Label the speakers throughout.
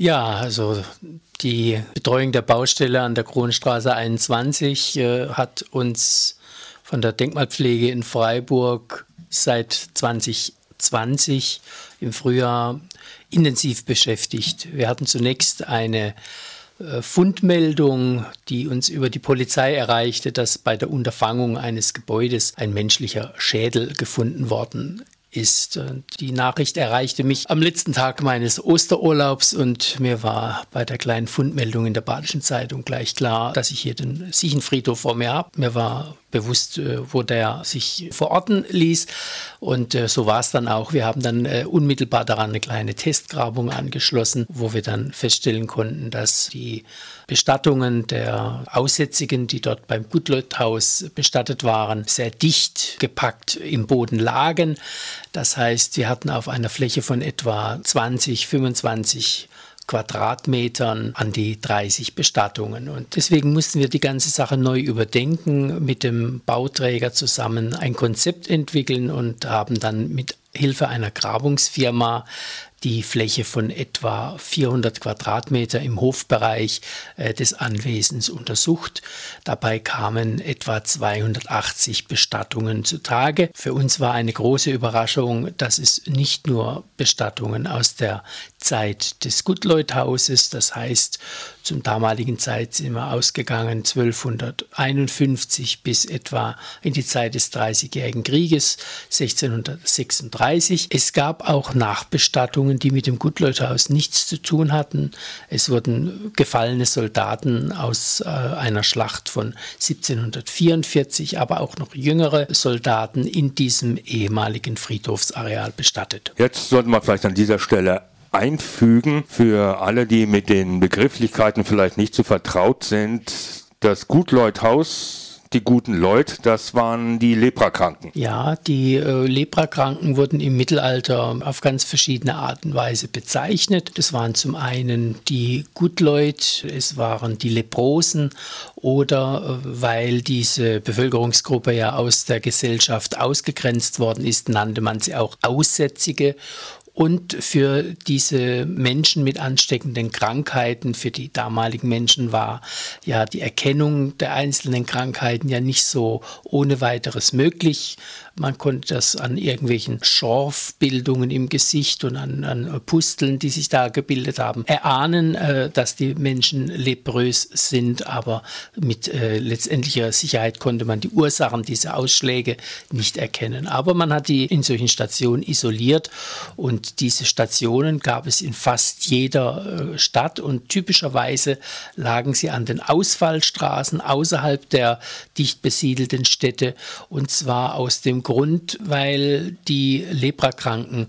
Speaker 1: Ja, also die Betreuung der Baustelle an der Kronstraße 21 äh, hat uns von der Denkmalpflege in Freiburg seit 2020 im Frühjahr intensiv beschäftigt. Wir hatten zunächst eine äh, Fundmeldung, die uns über die Polizei erreichte, dass bei der Unterfangung eines Gebäudes ein menschlicher Schädel gefunden worden ist. Und die Nachricht erreichte mich am letzten Tag meines Osterurlaubs und mir war bei der kleinen Fundmeldung in der Badischen Zeitung gleich klar, dass ich hier den Siechenfriedhof vor mir habe. Mir war bewusst, äh, wo der sich verorten ließ. Und äh, so war es dann auch. Wir haben dann äh, unmittelbar daran eine kleine Testgrabung angeschlossen, wo wir dann feststellen konnten, dass die Bestattungen der Aussätzigen, die dort beim Gutleuthaus bestattet waren, sehr dicht gepackt im Boden lagen. Das heißt, wir hatten auf einer Fläche von etwa 20, 25 Quadratmetern an die 30 Bestattungen. Und deswegen mussten wir die ganze Sache neu überdenken, mit dem Bauträger zusammen ein Konzept entwickeln und haben dann mit Hilfe einer Grabungsfirma die Fläche von etwa 400 Quadratmeter im Hofbereich äh, des Anwesens untersucht. Dabei kamen etwa 280 Bestattungen zutage. Für uns war eine große Überraschung, dass es nicht nur Bestattungen aus der Zeit des Guttleuthauses, das heißt zum damaligen Zeit sind wir ausgegangen 1251 bis etwa in die Zeit des Dreißigjährigen Krieges 1636. Es gab auch Nachbestattungen, die mit dem Guttleuterhaus nichts zu tun hatten. Es wurden gefallene Soldaten aus äh, einer Schlacht von 1744, aber auch noch jüngere Soldaten in diesem ehemaligen Friedhofsareal bestattet.
Speaker 2: Jetzt sollten wir vielleicht an dieser Stelle einfügen für alle, die mit den Begrifflichkeiten vielleicht nicht so vertraut sind. Das Gutleuthaus die guten Leute, das waren die Leprakranken.
Speaker 1: Ja, die äh, Leprakranken wurden im Mittelalter auf ganz verschiedene Art und Weise bezeichnet. Das waren zum einen die Gutleute, es waren die Leprosen oder äh, weil diese Bevölkerungsgruppe ja aus der Gesellschaft ausgegrenzt worden ist, nannte man sie auch Aussätzige und für diese Menschen mit ansteckenden Krankheiten, für die damaligen Menschen war ja die Erkennung der einzelnen Krankheiten ja nicht so ohne weiteres möglich. Man konnte das an irgendwelchen Schorfbildungen im Gesicht und an, an Pusteln, die sich da gebildet haben, erahnen, äh, dass die Menschen leprös sind, aber mit äh, letztendlicher Sicherheit konnte man die Ursachen dieser Ausschläge nicht erkennen. Aber man hat die in solchen Stationen isoliert. Und diese Stationen gab es in fast jeder äh, Stadt. Und typischerweise lagen sie an den Ausfallstraßen außerhalb der dicht besiedelten Städte. Und zwar aus dem Grund, weil die Leprakranken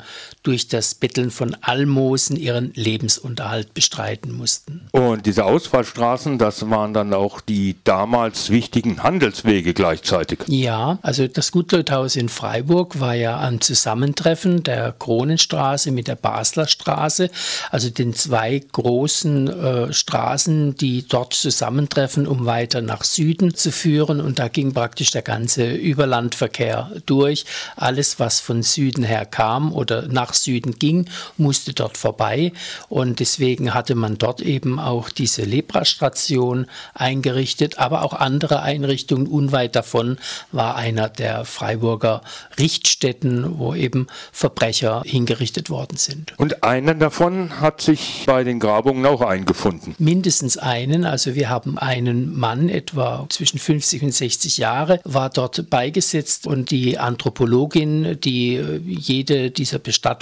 Speaker 1: durch das Betteln von Almosen ihren Lebensunterhalt bestreiten mussten.
Speaker 2: Und diese Ausfallstraßen, das waren dann auch die damals wichtigen Handelswege gleichzeitig.
Speaker 1: Ja, also das Gutleuthhaus in Freiburg war ja am Zusammentreffen der Kronenstraße mit der Basler Straße, also den zwei großen äh, Straßen, die dort zusammentreffen, um weiter nach Süden zu führen. Und da ging praktisch der ganze Überlandverkehr durch. Alles, was von Süden her kam oder nach Süden ging, musste dort vorbei. Und deswegen hatte man dort eben auch diese Leprastation eingerichtet, aber auch andere Einrichtungen. Unweit davon war einer der Freiburger Richtstätten, wo eben Verbrecher hingerichtet worden sind.
Speaker 2: Und einen davon hat sich bei den Grabungen auch eingefunden.
Speaker 1: Mindestens einen. Also wir haben einen Mann, etwa zwischen 50 und 60 Jahre, war dort beigesetzt und die Anthropologin, die jede dieser Bestattungen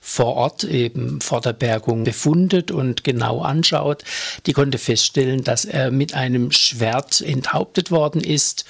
Speaker 1: vor Ort eben vor der Bergung befundet und genau anschaut, die konnte feststellen, dass er mit einem Schwert enthauptet worden ist.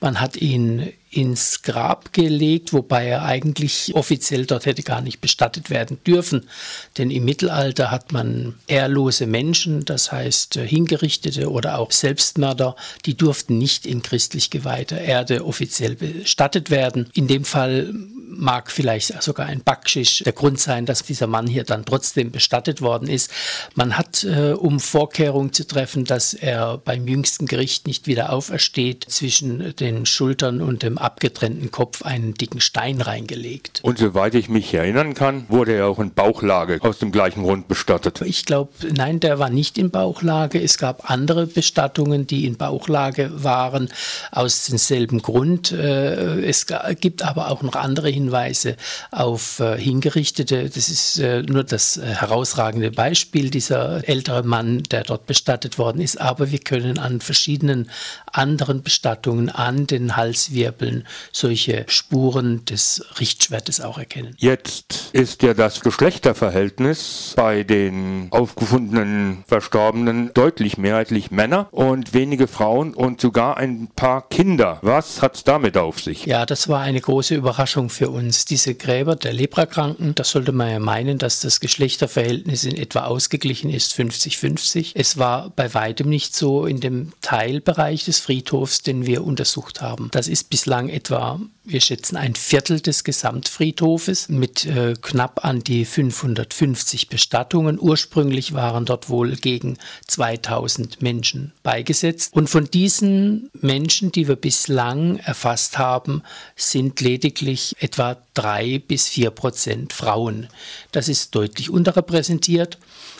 Speaker 1: Man hat ihn ins Grab gelegt, wobei er eigentlich offiziell dort hätte gar nicht bestattet werden dürfen. Denn im Mittelalter hat man ehrlose Menschen, das heißt äh, Hingerichtete oder auch Selbstmörder, die durften nicht in christlich geweihter Erde offiziell bestattet werden. In dem Fall mag vielleicht sogar ein Backschisch der Grund sein, dass dieser Mann hier dann trotzdem bestattet worden ist. Man hat, äh, um Vorkehrungen zu treffen, dass er beim jüngsten Gericht nicht wieder aufersteht, zwischen den Schultern und dem abgetrennten Kopf einen dicken Stein reingelegt.
Speaker 2: Und soweit ich mich erinnern kann, wurde er auch in Bauchlage aus dem gleichen Grund bestattet.
Speaker 1: Ich glaube, nein, der war nicht in Bauchlage. Es gab andere Bestattungen, die in Bauchlage waren, aus demselben Grund. Äh, es gibt aber auch noch andere Hinweise auf äh, Hingerichtete. Das ist äh, nur das herausragende Beispiel, dieser ältere Mann, der dort bestattet worden ist. Aber wir können an verschiedenen anderen Bestattungen an den Halswirbeln solche Spuren des Richtschwertes auch erkennen.
Speaker 2: Jetzt ist ja das Geschlechterverhältnis bei den aufgefundenen Verstorbenen deutlich mehrheitlich Männer und wenige Frauen und sogar ein paar Kinder. Was hat es damit auf sich?
Speaker 1: Ja, das war eine große Überraschung für uns. Diese Gräber der Leprakranken, da sollte man ja meinen, dass das Geschlechterverhältnis in etwa ausgeglichen ist, 50-50. Es war bei weitem nicht so in dem Teilbereich des Friedhofs, den wir untersucht haben. Das ist bislang etwa wir schätzen ein Viertel des Gesamtfriedhofes mit äh, knapp an die 550 Bestattungen. Ursprünglich waren dort wohl gegen 2000 Menschen beigesetzt. Und von diesen Menschen, die wir bislang erfasst haben, sind lediglich etwa drei bis vier Prozent Frauen. Das ist deutlich unterrepräsentiert.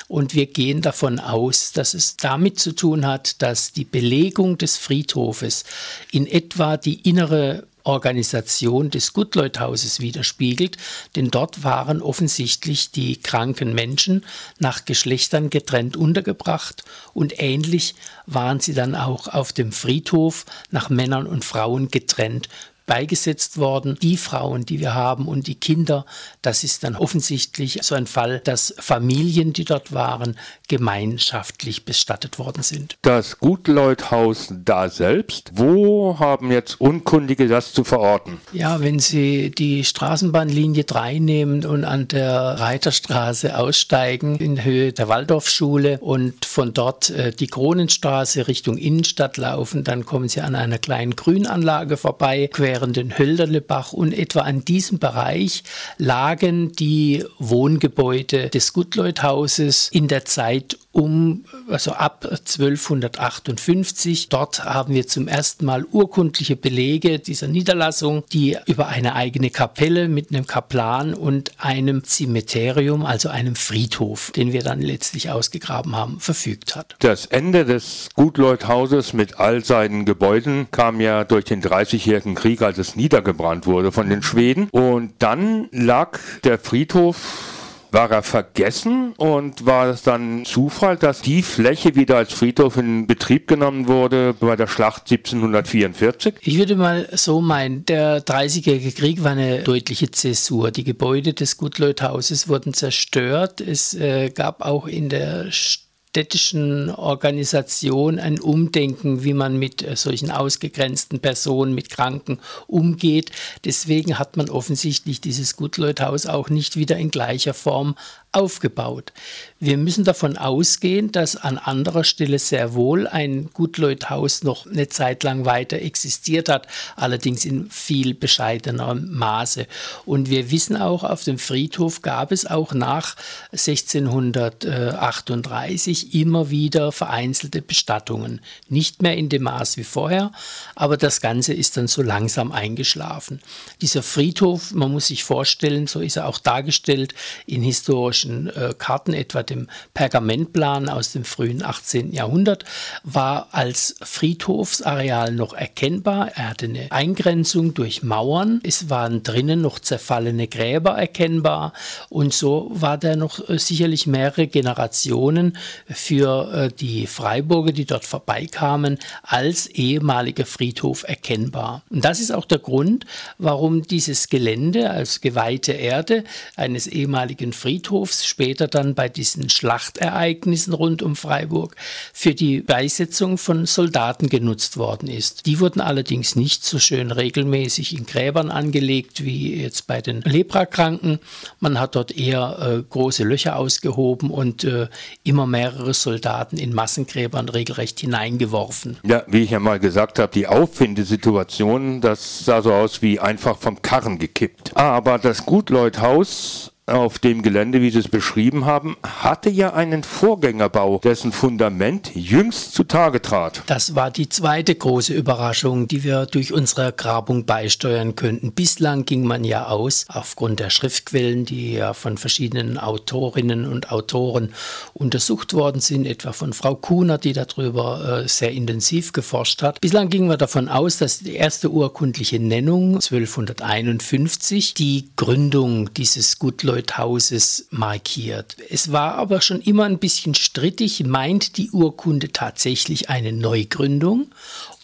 Speaker 1: Und wir gehen davon aus, dass es damit zu tun hat, dass die Belegung des Friedhofes in etwa die innere Organisation des Guttleuthauses widerspiegelt, denn dort waren offensichtlich die kranken Menschen nach Geschlechtern getrennt untergebracht und ähnlich waren sie dann auch auf dem Friedhof nach Männern und Frauen getrennt beigesetzt worden. Die Frauen, die wir haben und die Kinder, das ist dann offensichtlich so ein Fall, dass Familien, die dort waren, gemeinschaftlich bestattet worden sind.
Speaker 2: Das Gutleuthhaus da selbst, wo haben jetzt Unkundige das zu verorten?
Speaker 1: Ja, wenn Sie die Straßenbahnlinie 3 nehmen und an der Reiterstraße aussteigen in Höhe der Waldorfschule und von dort äh, die Kronenstraße Richtung Innenstadt laufen, dann kommen Sie an einer kleinen Grünanlage vorbei, quer während den Hölderlebach und etwa an diesem Bereich lagen die Wohngebäude des Gutleuthauses in der Zeit um, also ab 1258. Dort haben wir zum ersten Mal urkundliche Belege dieser Niederlassung, die über eine eigene Kapelle mit einem Kaplan und einem Zimeterium, also einem Friedhof, den wir dann letztlich ausgegraben haben, verfügt hat.
Speaker 2: Das Ende des Gutleuthauses mit all seinen Gebäuden kam ja durch den Dreißigjährigen Krieg, als es niedergebrannt wurde von den Schweden. Und dann lag der Friedhof war er vergessen und war es dann Zufall, dass die Fläche wieder als Friedhof in Betrieb genommen wurde bei der Schlacht 1744?
Speaker 1: Ich würde mal so meinen, der Dreißigjährige Krieg war eine deutliche Zäsur. Die Gebäude des Gutleuthauses wurden zerstört. Es äh, gab auch in der Stadt städtischen Organisation ein Umdenken, wie man mit äh, solchen ausgegrenzten Personen, mit Kranken umgeht. Deswegen hat man offensichtlich dieses Gutleuthaus auch nicht wieder in gleicher Form aufgebaut. Wir müssen davon ausgehen, dass an anderer Stelle sehr wohl ein Gutleuthhaus noch eine Zeit lang weiter existiert hat, allerdings in viel bescheidener Maße. Und wir wissen auch, auf dem Friedhof gab es auch nach 1638 immer wieder vereinzelte Bestattungen. Nicht mehr in dem Maß wie vorher, aber das Ganze ist dann so langsam eingeschlafen. Dieser Friedhof, man muss sich vorstellen, so ist er auch dargestellt in historischen historischen äh, Karten, etwa dem Pergamentplan aus dem frühen 18. Jahrhundert, war als Friedhofsareal noch erkennbar. Er hatte eine Eingrenzung durch Mauern. Es waren drinnen noch zerfallene Gräber erkennbar und so war der noch äh, sicherlich mehrere Generationen für äh, die Freiburger, die dort vorbeikamen, als ehemaliger Friedhof erkennbar. Und das ist auch der Grund, warum dieses Gelände als geweihte Erde eines ehemaligen Friedhofs Friedhofs, später dann bei diesen Schlachtereignissen rund um Freiburg, für die Beisetzung von Soldaten genutzt worden ist. Die wurden allerdings nicht so schön regelmäßig in Gräbern angelegt wie jetzt bei den Leprakranken. Man hat dort eher äh, große Löcher ausgehoben und äh, immer mehrere Soldaten in Massengräbern regelrecht hineingeworfen.
Speaker 2: Ja, wie ich ja mal gesagt habe, die Auffindesituation, das sah so aus wie einfach vom Karren gekippt. Aber das Gutleuthhaus auf dem Gelände, wie Sie es beschrieben haben, hatte ja einen Vorgängerbau, dessen Fundament jüngst zutage trat.
Speaker 1: Das war die zweite große Überraschung, die wir durch unsere Grabung beisteuern könnten. Bislang ging man ja aus, aufgrund der Schriftquellen, die ja von verschiedenen Autorinnen und Autoren untersucht worden sind, etwa von Frau Kuhner, die darüber äh, sehr intensiv geforscht hat. Bislang gingen wir davon aus, dass die erste urkundliche Nennung 1251 die Gründung dieses Gutleut Leuthauses markiert. Es war aber schon immer ein bisschen strittig, meint die Urkunde tatsächlich eine Neugründung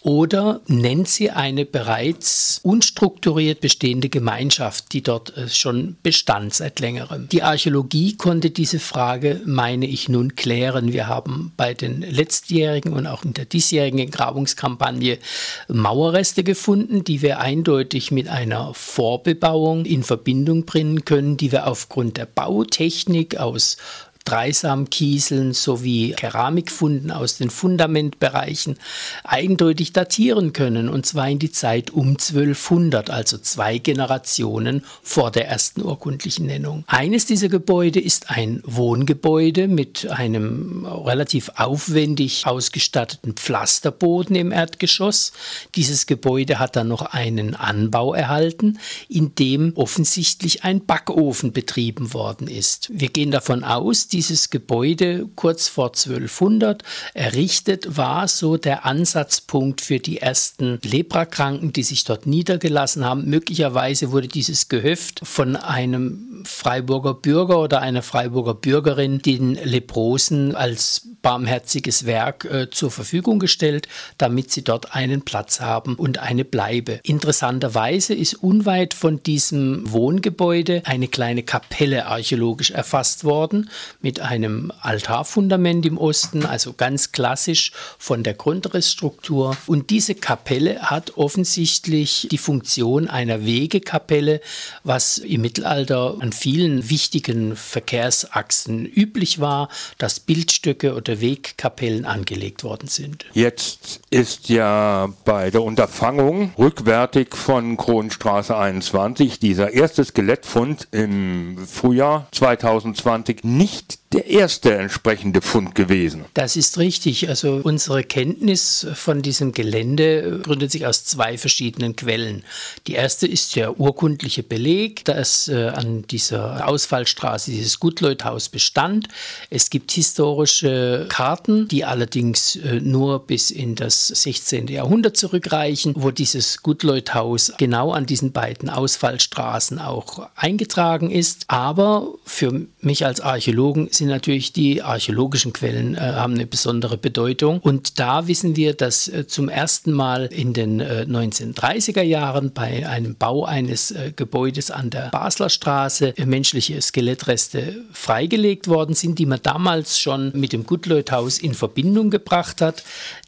Speaker 1: oder nennt sie eine bereits unstrukturiert bestehende Gemeinschaft, die dort äh, schon bestand seit längerem. Die Archäologie konnte diese Frage, meine ich, nun klären. Wir haben bei den letztjährigen und auch in der diesjährigen Grabungskampagne Mauerreste gefunden, die wir eindeutig mit einer Vorbebauung in Verbindung bringen können, die wir aufgrund der Bautechnik aus Dreisamkieseln sowie Keramikfunden aus den Fundamentbereichen eindeutig datieren können, und zwar in die Zeit um 1200, also zwei Generationen vor der ersten urkundlichen Nennung. Eines dieser Gebäude ist ein Wohngebäude mit einem relativ aufwendig ausgestatteten Pflasterboden im Erdgeschoss. Dieses Gebäude hat dann noch einen Anbau erhalten, in dem offensichtlich ein Backofen betrieben worden ist. Wir gehen davon aus, die dieses Gebäude kurz vor 1200 errichtet war, so der Ansatzpunkt für die ersten Leprakranken, die sich dort niedergelassen haben. Möglicherweise wurde dieses Gehöft von einem Freiburger Bürger oder einer Freiburger Bürgerin den Leprosen als barmherziges Werk äh, zur Verfügung gestellt, damit sie dort einen Platz haben und eine Bleibe. Interessanterweise ist unweit von diesem Wohngebäude eine kleine Kapelle archäologisch erfasst worden mit einem Altarfundament im Osten, also ganz klassisch von der Grundrissstruktur. Und diese Kapelle hat offensichtlich die Funktion einer Wegekapelle, was im Mittelalter an vielen wichtigen Verkehrsachsen üblich war, dass Bildstöcke oder Wegkapellen angelegt worden sind.
Speaker 2: Jetzt ist ja bei der Unterfangung rückwärtig von Kronenstraße 21 dieser erste Skelettfund im Frühjahr 2020 nicht der erste entsprechende Fund gewesen.
Speaker 1: Das ist richtig. Also unsere Kenntnis von diesem Gelände gründet sich aus zwei verschiedenen Quellen. Die erste ist der urkundliche Beleg, dass äh, an dieser Ausfallstraße dieses Gutleuthaus bestand. Es gibt historische Karten, die allerdings äh, nur bis in das 16. Jahrhundert zurückreichen, wo dieses Gutleuthaus genau an diesen beiden Ausfallstraßen auch eingetragen ist. Aber für mich als Archäologen sind natürlich die archäologischen Quellen äh, haben eine besondere Bedeutung. Und da wissen wir, dass äh, zum ersten Mal in den äh, 1930er Jahren bei einem Bau eines äh, Gebäudes an der Basler Straße äh, menschliche Skelettreste freigelegt worden sind, die man damals schon mit dem Gutleuthaus in Verbindung gebracht hat.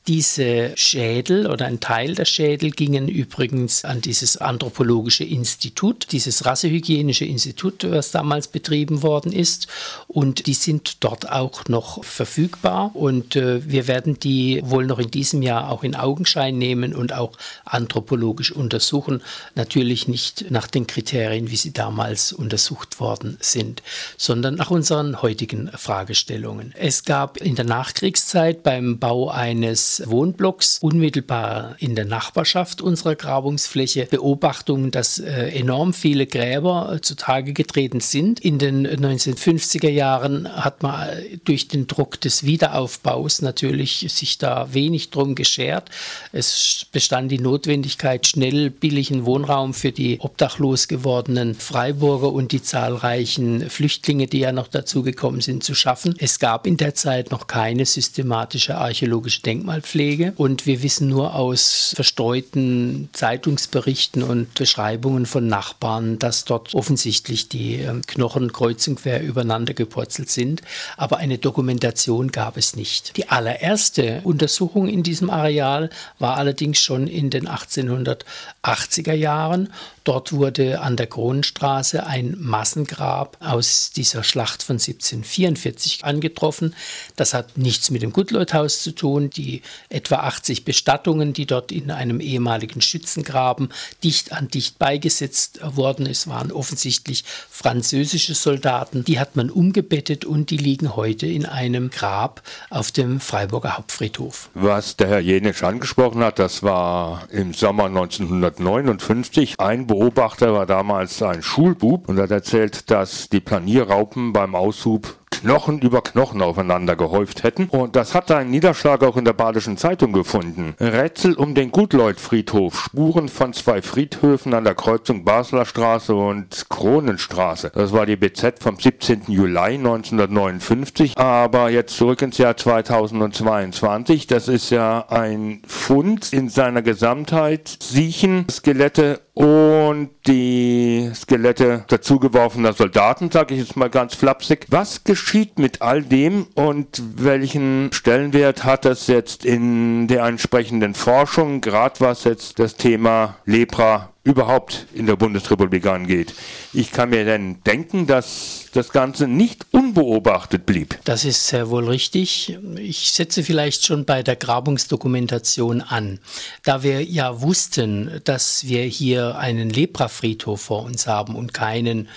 Speaker 1: Diese Schädel oder ein Teil der Schädel gingen übrigens an dieses anthropologische Institut, dieses rassehygienische Institut, was damals betrieben worden ist. Und die sind dort auch noch verfügbar. Und äh, wir werden die wohl noch in diesem Jahr auch in Augenschein nehmen und auch anthropologisch untersuchen. Natürlich nicht nach den Kriterien, wie sie damals untersucht worden sind, sondern nach unseren heutigen Fragestellungen. Es gab in der Nachkriegszeit beim Bau eines Wohnblocks unmittelbar in der Nachbarschaft unserer Grabungsfläche Beobachtungen, dass äh, enorm viele Gräber äh, zutage getreten sind. In den 1950er Jahren hat man äh, durch den Druck des Wiederaufbaus natürlich sich da wenig drum geschert. Es bestand die Notwendigkeit, schnell billigen Wohnraum für die obdachlos gewordenen Freiburger und die zahlreichen Flüchtlinge, die ja noch dazugekommen sind, zu schaffen. Es gab in der Zeit noch keine systematische archäologische Denkmal Denkmalpflege und wir wissen nur aus verstreuten Zeitungsberichten und Beschreibungen von Nachbarn, dass dort offensichtlich die ähm, Knochen kreuz und quer übereinander gepurzelt sind, aber eine Dokumentation gab es nicht. Die allererste Untersuchung in diesem Areal war allerdings schon in den 1880er Jahren Dort wurde an der Kronenstraße ein Massengrab aus dieser Schlacht von 1744 angetroffen. Das hat nichts mit dem Gutleuthaus zu tun. Die etwa 80 Bestattungen, die dort in einem ehemaligen Schützengraben dicht an dicht beigesetzt worden ist, waren offensichtlich französische Soldaten. Die hat man umgebettet und die liegen heute in einem Grab auf dem Freiburger Hauptfriedhof.
Speaker 2: Was der Herr Jenisch angesprochen hat, das war im Sommer 1959. Ein Beobachter war damals ein Schulbub und hat erzählt, dass die Planierraupen beim Aushub Knochen über Knochen aufeinander gehäuft hätten. Und das hat einen Niederschlag auch in der Badischen Zeitung gefunden. Rätsel um den Gutleutfriedhof. Spuren von zwei Friedhöfen an der Kreuzung Basler Straße und Kronenstraße. Das war die BZ vom 17. Juli 1959. Aber jetzt zurück ins Jahr 2022. Das ist ja ein Fund in seiner Gesamtheit. Siechen, Skelette und die Skelette dazugeworfener Soldaten, sage ich jetzt mal ganz flapsig. Was geschieht mit all dem und welchen Stellenwert hat das jetzt in der entsprechenden Forschung, gerade was jetzt das Thema Lepra überhaupt in der Bundesrepublik angeht. Ich kann mir denn denken, dass das Ganze nicht unbeobachtet blieb.
Speaker 1: Das ist sehr wohl richtig. Ich setze vielleicht schon bei der Grabungsdokumentation an. Da wir ja wussten, dass wir hier einen Leprafriedhof vor uns haben und keinen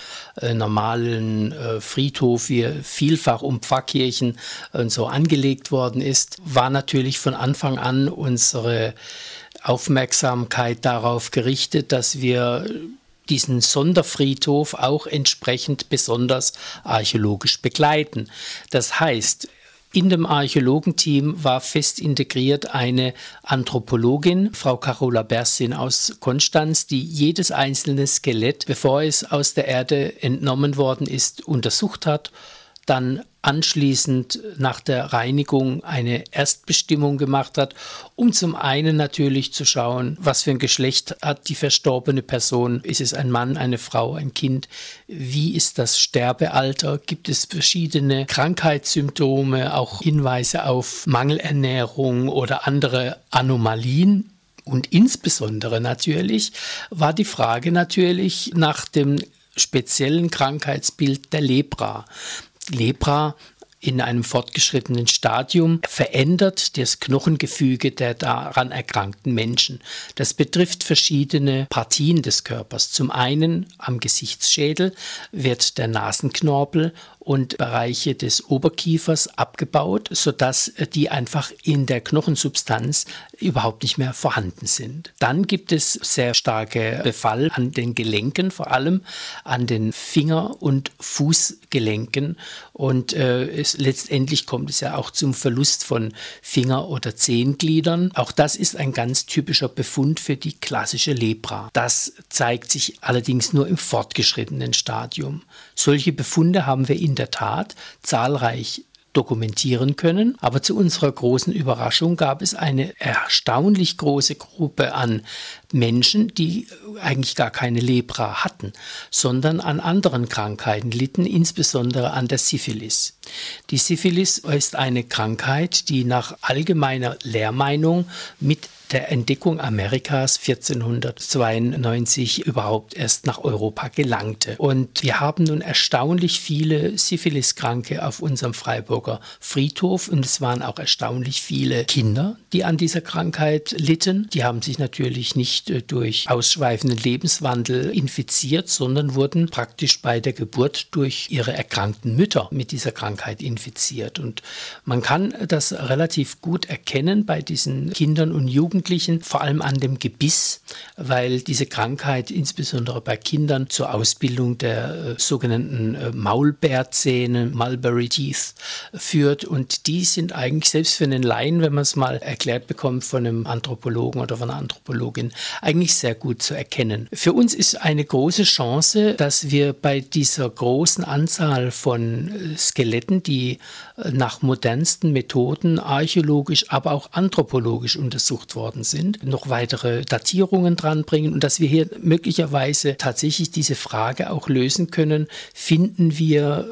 Speaker 1: äh, normalen äh, Friedhof, wie vielfach um Pfarrkirchen und so angelegt worden ist, war natürlich von Anfang an unsere Aufmerksamkeit darauf gerichtet, dass wir diesen Sonderfriedhof auch entsprechend besonders archäologisch begleiten. Das heißt, in dem Archäologenteam war fest integriert eine Anthropologin, Frau Carola Bersin aus Konstanz, die jedes einzelne Skelett, bevor es aus der Erde entnommen worden ist, untersucht hat, dann anschließend nach der Reinigung eine Erstbestimmung gemacht hat, um zum einen natürlich zu schauen, was für ein Geschlecht hat die verstorbene Person. Ist es ein Mann, eine Frau, ein Kind? Wie ist das Sterbealter? Gibt es verschiedene Krankheitssymptome, auch Hinweise auf Mangelernährung oder andere Anomalien? Und insbesondere natürlich war die Frage natürlich nach dem speziellen Krankheitsbild der Lepra. Lepra in einem fortgeschrittenen Stadium verändert das Knochengefüge der daran erkrankten Menschen. Das betrifft verschiedene Partien des Körpers. Zum einen am Gesichtsschädel wird der Nasenknorpel und Bereiche des Oberkiefers abgebaut, sodass die einfach in der Knochensubstanz überhaupt nicht mehr vorhanden sind. Dann gibt es sehr starke Befall an den Gelenken, vor allem an den Finger- und Fußgelenken. Und äh, es, letztendlich kommt es ja auch zum Verlust von Finger- oder Zehengliedern. Auch das ist ein ganz typischer Befund für die klassische Lepra. Das zeigt sich allerdings nur im fortgeschrittenen Stadium. Solche Befunde haben wir in in der Tat zahlreich dokumentieren können. Aber zu unserer großen Überraschung gab es eine erstaunlich große Gruppe an Menschen, die eigentlich gar keine Lepra hatten, sondern an anderen Krankheiten litten, insbesondere an der Syphilis. Die Syphilis ist eine Krankheit, die nach allgemeiner Lehrmeinung mit der Entdeckung Amerikas 1492 überhaupt erst nach Europa gelangte. Und wir haben nun erstaunlich viele Syphiliskranke auf unserem Freiburger Friedhof und es waren auch erstaunlich viele Kinder, die an dieser Krankheit litten. Die haben sich natürlich nicht äh, durch ausschweifenden Lebenswandel infiziert, sondern wurden praktisch bei der Geburt durch ihre erkrankten Mütter mit dieser Krankheit infiziert. Und man kann das relativ gut erkennen bei diesen Kindern und Jugendlichen, Jugendlichen, vor allem an dem Gebiss, weil diese Krankheit insbesondere bei Kindern zur Ausbildung der äh, sogenannten äh, Maulbeerzähne, Mulberry Teeth, führt. Und die sind eigentlich selbst für einen Laien, wenn man es mal erklärt bekommt von einem Anthropologen oder von einer Anthropologin, eigentlich sehr gut zu erkennen. Für uns ist eine große Chance, dass wir bei dieser großen Anzahl von äh, Skeletten, die nach modernsten Methoden archäologisch, aber auch anthropologisch untersucht worden sind, noch weitere Datierungen dranbringen und dass wir hier möglicherweise tatsächlich diese Frage auch lösen können, finden wir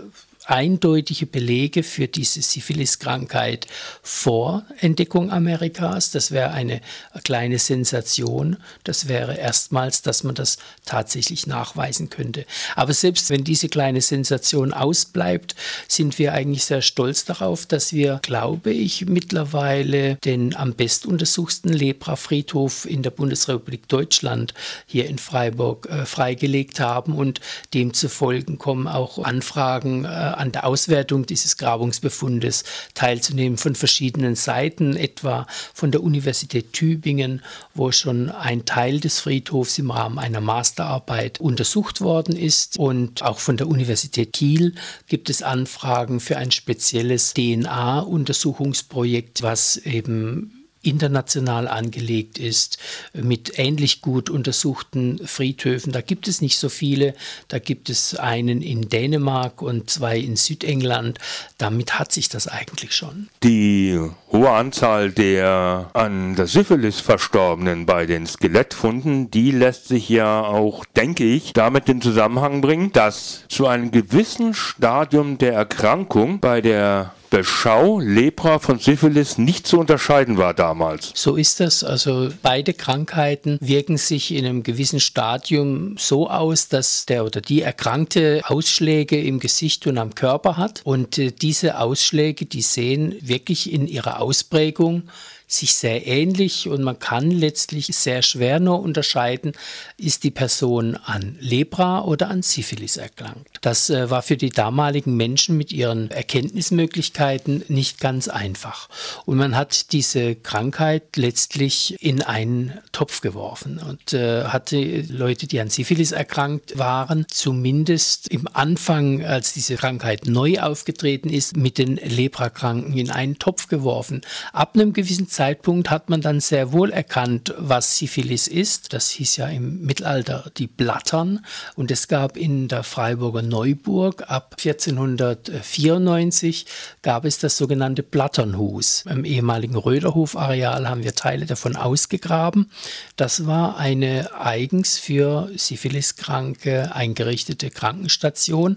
Speaker 1: eindeutige Belege für diese Syphilis-Krankheit vor Entdeckung Amerikas. Das wäre eine kleine Sensation. Das wäre erstmals, dass man das tatsächlich nachweisen könnte. Aber selbst wenn diese kleine Sensation ausbleibt, sind wir eigentlich sehr stolz darauf, dass wir, glaube ich, mittlerweile den am besten untersuchten Lepra-Friedhof in der Bundesrepublik Deutschland hier in Freiburg äh, freigelegt haben und demzufolge kommen auch Anfragen äh, an der Auswertung dieses Grabungsbefundes teilzunehmen von verschiedenen Seiten, etwa von der Universität Tübingen, wo schon ein Teil des Friedhofs im Rahmen einer Masterarbeit untersucht worden ist. Und auch von der Universität Kiel gibt es Anfragen für ein spezielles DNA-Untersuchungsprojekt, was eben international angelegt ist, mit ähnlich gut untersuchten Friedhöfen. Da gibt es nicht so viele. Da gibt es einen in Dänemark und zwei in Südengland. Damit hat sich das eigentlich schon.
Speaker 2: Die hohe Anzahl der an der Syphilis Verstorbenen bei den Skelettfunden, die lässt sich ja auch, denke ich, damit in Zusammenhang bringen, dass zu einem gewissen Stadium der Erkrankung bei der Beschau, Lepra von Syphilis nicht zu unterscheiden war damals.
Speaker 1: So ist das. Also beide Krankheiten wirken sich in einem gewissen Stadium so aus, dass der oder die Erkrankte Ausschläge im Gesicht und am Körper hat. Und äh, diese Ausschläge, die sehen wirklich in ihrer Ausprägung sich sehr ähnlich und man kann letztlich sehr schwer nur unterscheiden, ist die Person an Lepra oder an Syphilis erkrankt. Das äh, war für die damaligen Menschen mit ihren Erkenntnismöglichkeiten nicht ganz einfach. Und man hat diese Krankheit letztlich in einen Topf geworfen und äh, hatte Leute, die an Syphilis erkrankt waren, zumindest im Anfang, als diese Krankheit neu aufgetreten ist, mit den Leprakranken in einen Topf geworfen. Ab einem gewissen Zeitpunkt Zeitpunkt hat man dann sehr wohl erkannt, was Syphilis ist. Das hieß ja im Mittelalter die Blattern. Und es gab in der Freiburger Neuburg ab 1494 gab es das sogenannte Blatternhus. Im ehemaligen Röderhof-Areal haben wir Teile davon ausgegraben. Das war eine eigens für Syphiliskranke eingerichtete Krankenstation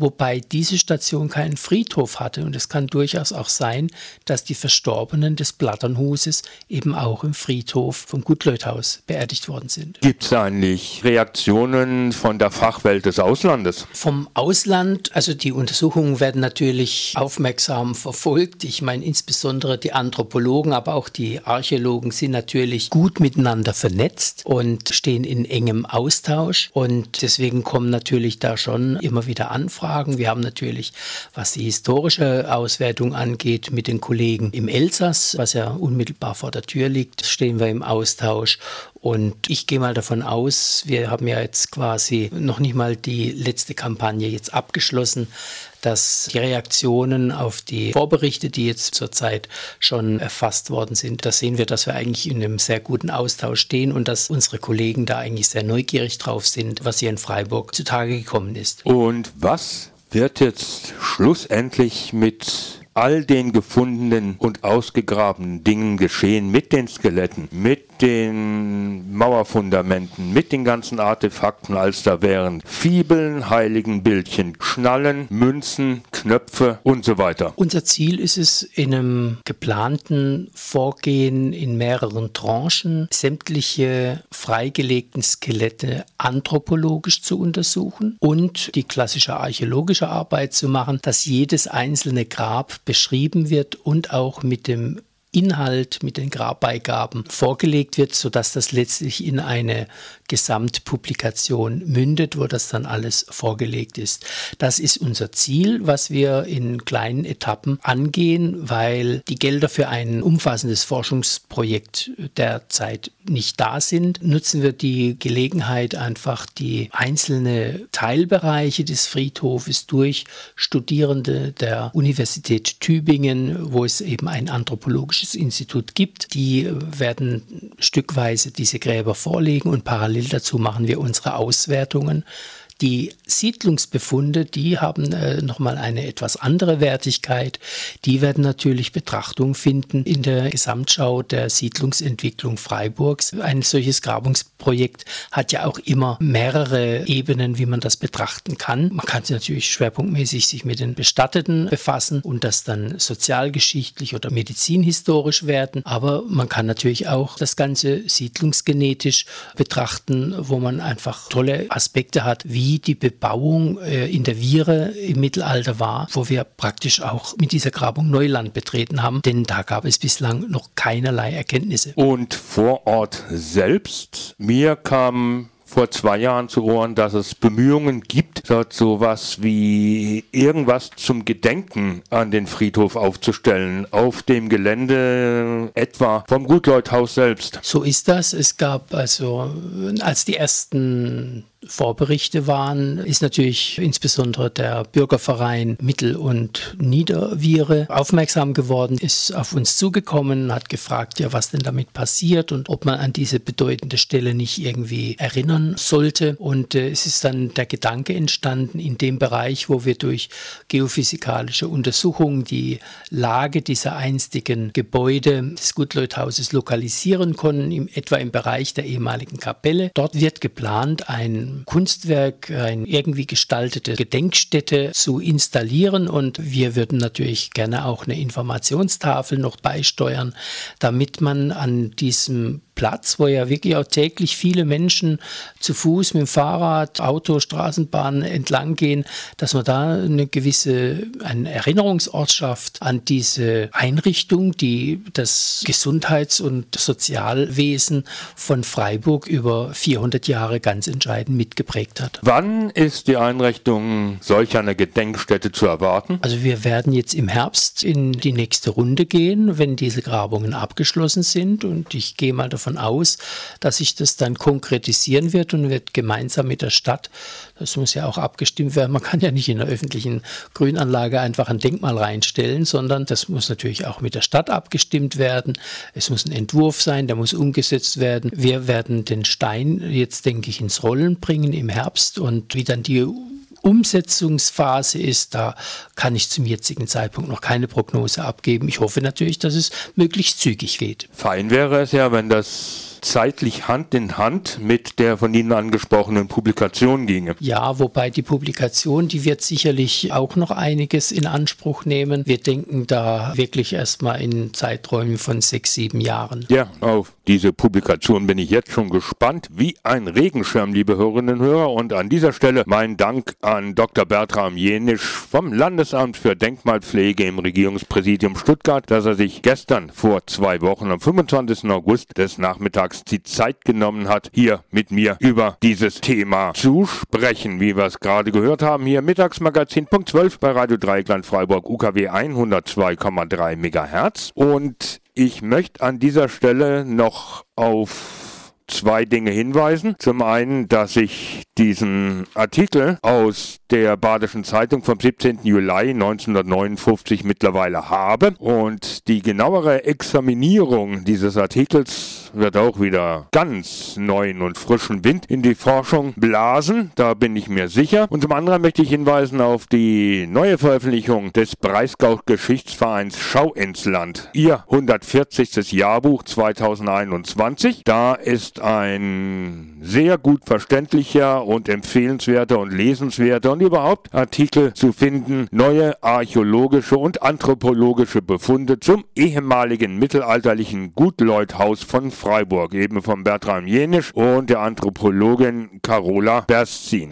Speaker 1: wobei diese Station keinen Friedhof hatte. Und es kann durchaus auch sein, dass die Verstorbenen des Blatternhuses eben auch im Friedhof vom Gutleuthaus beerdigt worden sind.
Speaker 2: Gibt es eigentlich Reaktionen von der Fachwelt des Auslandes?
Speaker 1: Vom Ausland, also die Untersuchungen werden natürlich aufmerksam verfolgt. Ich meine, insbesondere die Anthropologen, aber auch die Archäologen sind natürlich gut miteinander vernetzt und stehen in engem Austausch. Und deswegen kommen natürlich da schon immer wieder Anfragen Fragen. Wir haben natürlich, was die historische Auswertung angeht, mit den Kollegen im Elsass, was ja unmittelbar vor der Tür liegt, stehen wir im Austausch. Und ich gehe mal davon aus, wir haben ja jetzt quasi noch nicht mal die letzte Kampagne jetzt abgeschlossen, dass die Reaktionen auf die Vorberichte, die jetzt zurzeit schon erfasst worden sind, da sehen wir, dass wir eigentlich in einem sehr guten Austausch stehen und dass unsere Kollegen da eigentlich sehr neugierig drauf sind, was hier in Freiburg zutage gekommen ist.
Speaker 2: Und was wird jetzt schlussendlich mit all den gefundenen und ausgegrabenen Dingen geschehen mit den Skeletten, mit den Mauerfundamenten, mit den ganzen Artefakten, als da wären Fibeln, heiligen Bildchen, Schnallen, Münzen, Knöpfe und so weiter.
Speaker 1: Unser Ziel ist es, in einem geplanten Vorgehen in mehreren Tranchen sämtliche freigelegten Skelette anthropologisch zu untersuchen und die klassische archäologische Arbeit zu machen, dass jedes einzelne Grab beschrieben wird und auch mit dem Inhalt mit den Grabbeigaben vorgelegt wird, sodass das letztlich in eine Gesamtpublikation mündet, wo das dann alles vorgelegt ist. Das ist unser Ziel, was wir in kleinen Etappen angehen, weil die Gelder für ein umfassendes Forschungsprojekt derzeit nicht da sind. Nutzen wir die Gelegenheit einfach die einzelnen Teilbereiche des Friedhofes durch Studierende der Universität Tübingen, wo es eben ein anthropologisches Archäologisches Institut gibt. Die werden stückweise diese Gräber vorlegen und parallel dazu machen wir unsere Auswertungen Die Siedlungsbefunde, die haben äh, nochmal eine etwas andere Wertigkeit. Die werden natürlich Betrachtung finden in der Gesamtschau der Siedlungsentwicklung Freiburgs. Ein solches Grabungsprojekt hat ja auch immer mehrere Ebenen, wie man das betrachten kann. Man kann sich natürlich schwerpunktmäßig sich mit den Bestatteten befassen und das dann sozialgeschichtlich oder medizinhistorisch werden. Aber man kann natürlich auch das Ganze siedlungsgenetisch betrachten, wo man einfach tolle Aspekte hat, wie die Bebauung äh, in der Viere im Mittelalter war, wo wir praktisch auch mit dieser Grabung Neuland betreten haben, denn da gab es bislang noch keinerlei Erkenntnisse.
Speaker 2: Und vor Ort selbst, mir kam vor zwei Jahren zu Ohren, dass es Bemühungen gibt, dort sowas wie irgendwas zum Gedenken an den Friedhof aufzustellen, auf dem Gelände etwa vom Gutleuthaus selbst.
Speaker 1: So ist das. Es gab also, als die ersten Vorberichte waren, ist natürlich insbesondere der Bürgerverein Mittel- und Niederviere aufmerksam geworden, ist auf uns zugekommen, hat gefragt, ja, was denn damit passiert und ob man an diese bedeutende Stelle nicht irgendwie erinnern sollte. Und äh, es ist dann der Gedanke entstanden, in dem Bereich, wo wir durch geophysikalische Untersuchungen die Lage dieser einstigen Gebäude des Gutleuthauses lokalisieren konnten, im, etwa im Bereich der ehemaligen Kapelle. Dort wird geplant, ein Kunstwerk, eine irgendwie gestaltete Gedenkstätte zu installieren. Und wir würden natürlich gerne auch eine Informationstafel noch beisteuern, damit man an diesem Platz, wo ja wirklich auch täglich viele Menschen zu Fuß, mit dem Fahrrad, Auto, Straßenbahn entlang gehen, dass man da eine gewisse einen Erinnerungsort schafft an diese Einrichtung, die das Gesundheits- und Sozialwesen von Freiburg über 400 Jahre ganz entscheidend mitgeprägt hat.
Speaker 2: Wann ist die Einrichtung solch einer Gedenkstätte zu erwarten?
Speaker 1: Also wir werden jetzt im Herbst in die nächste Runde gehen, wenn diese Grabungen abgeschlossen sind und ich gehe mal davon davon aus, dass sich das dann konkretisieren wird und wird gemeinsam mit der Stadt, das muss ja auch abgestimmt werden, man kann ja nicht in der öffentlichen Grünanlage einfach ein Denkmal reinstellen, sondern das muss natürlich auch mit der Stadt abgestimmt werden. Es muss ein Entwurf sein, der muss umgesetzt werden. Wir werden den Stein jetzt, denke ich, ins Rollen bringen im Herbst und wie dann die Umsetzungsphase ist, da kann ich zum jetzigen Zeitpunkt noch keine Prognose abgeben. Ich hoffe natürlich, dass es möglichst zügig geht.
Speaker 2: Fein wäre es ja, wenn das zeitlich Hand in Hand mit der von Ihnen angesprochenen Publikation ginge.
Speaker 1: Ja, wobei die Publikation, die wird sicherlich auch noch einiges in Anspruch nehmen. Wir denken da wirklich erstmal in Zeiträumen von sechs, sieben Jahren.
Speaker 2: Ja, auf diese Publikation bin ich jetzt schon gespannt, wie ein Regenschirm, liebe Hörerinnen und Hörer. Und an dieser Stelle mein Dank an Dr. Bertram Jenisch vom Landesamt für Denkmalpflege im Regierungspräsidium Stuttgart, dass er sich gestern vor zwei Wochen am 25. August des Nachmittags die Zeit genommen hat, hier mit mir über dieses Thema zu sprechen. Wie wir es gerade gehört haben, hier Mittagsmagazin Punkt 12 bei Radio Dreieckland Freiburg UKW 102,3 MHz. Und ich möchte an dieser Stelle noch auf zwei Dinge hinweisen. Zum einen, dass ich diesen Artikel aus der Badischen Zeitung vom 17. Juli 1959 mittlerweile habe und die genauere Examinierung dieses Artikels wird auch wieder ganz neuen und frischen Wind in die Forschung blasen, da bin ich mir sicher. Und zum anderen möchte ich hinweisen auf die neue Veröffentlichung des Breisgau-Geschichtsvereins Schau ins Land, ihr 140. Jahrbuch 2021. Da ist ein sehr gut verständlicher und empfehlenswerter und lesenswerter und überhaupt Artikel zu finden, neue archäologische und anthropologische Befunde zum ehemaligen mittelalterlichen Gutleuthaus von Freiburg, eben von Bertram Jenisch und der Anthropologin Carola Berstin.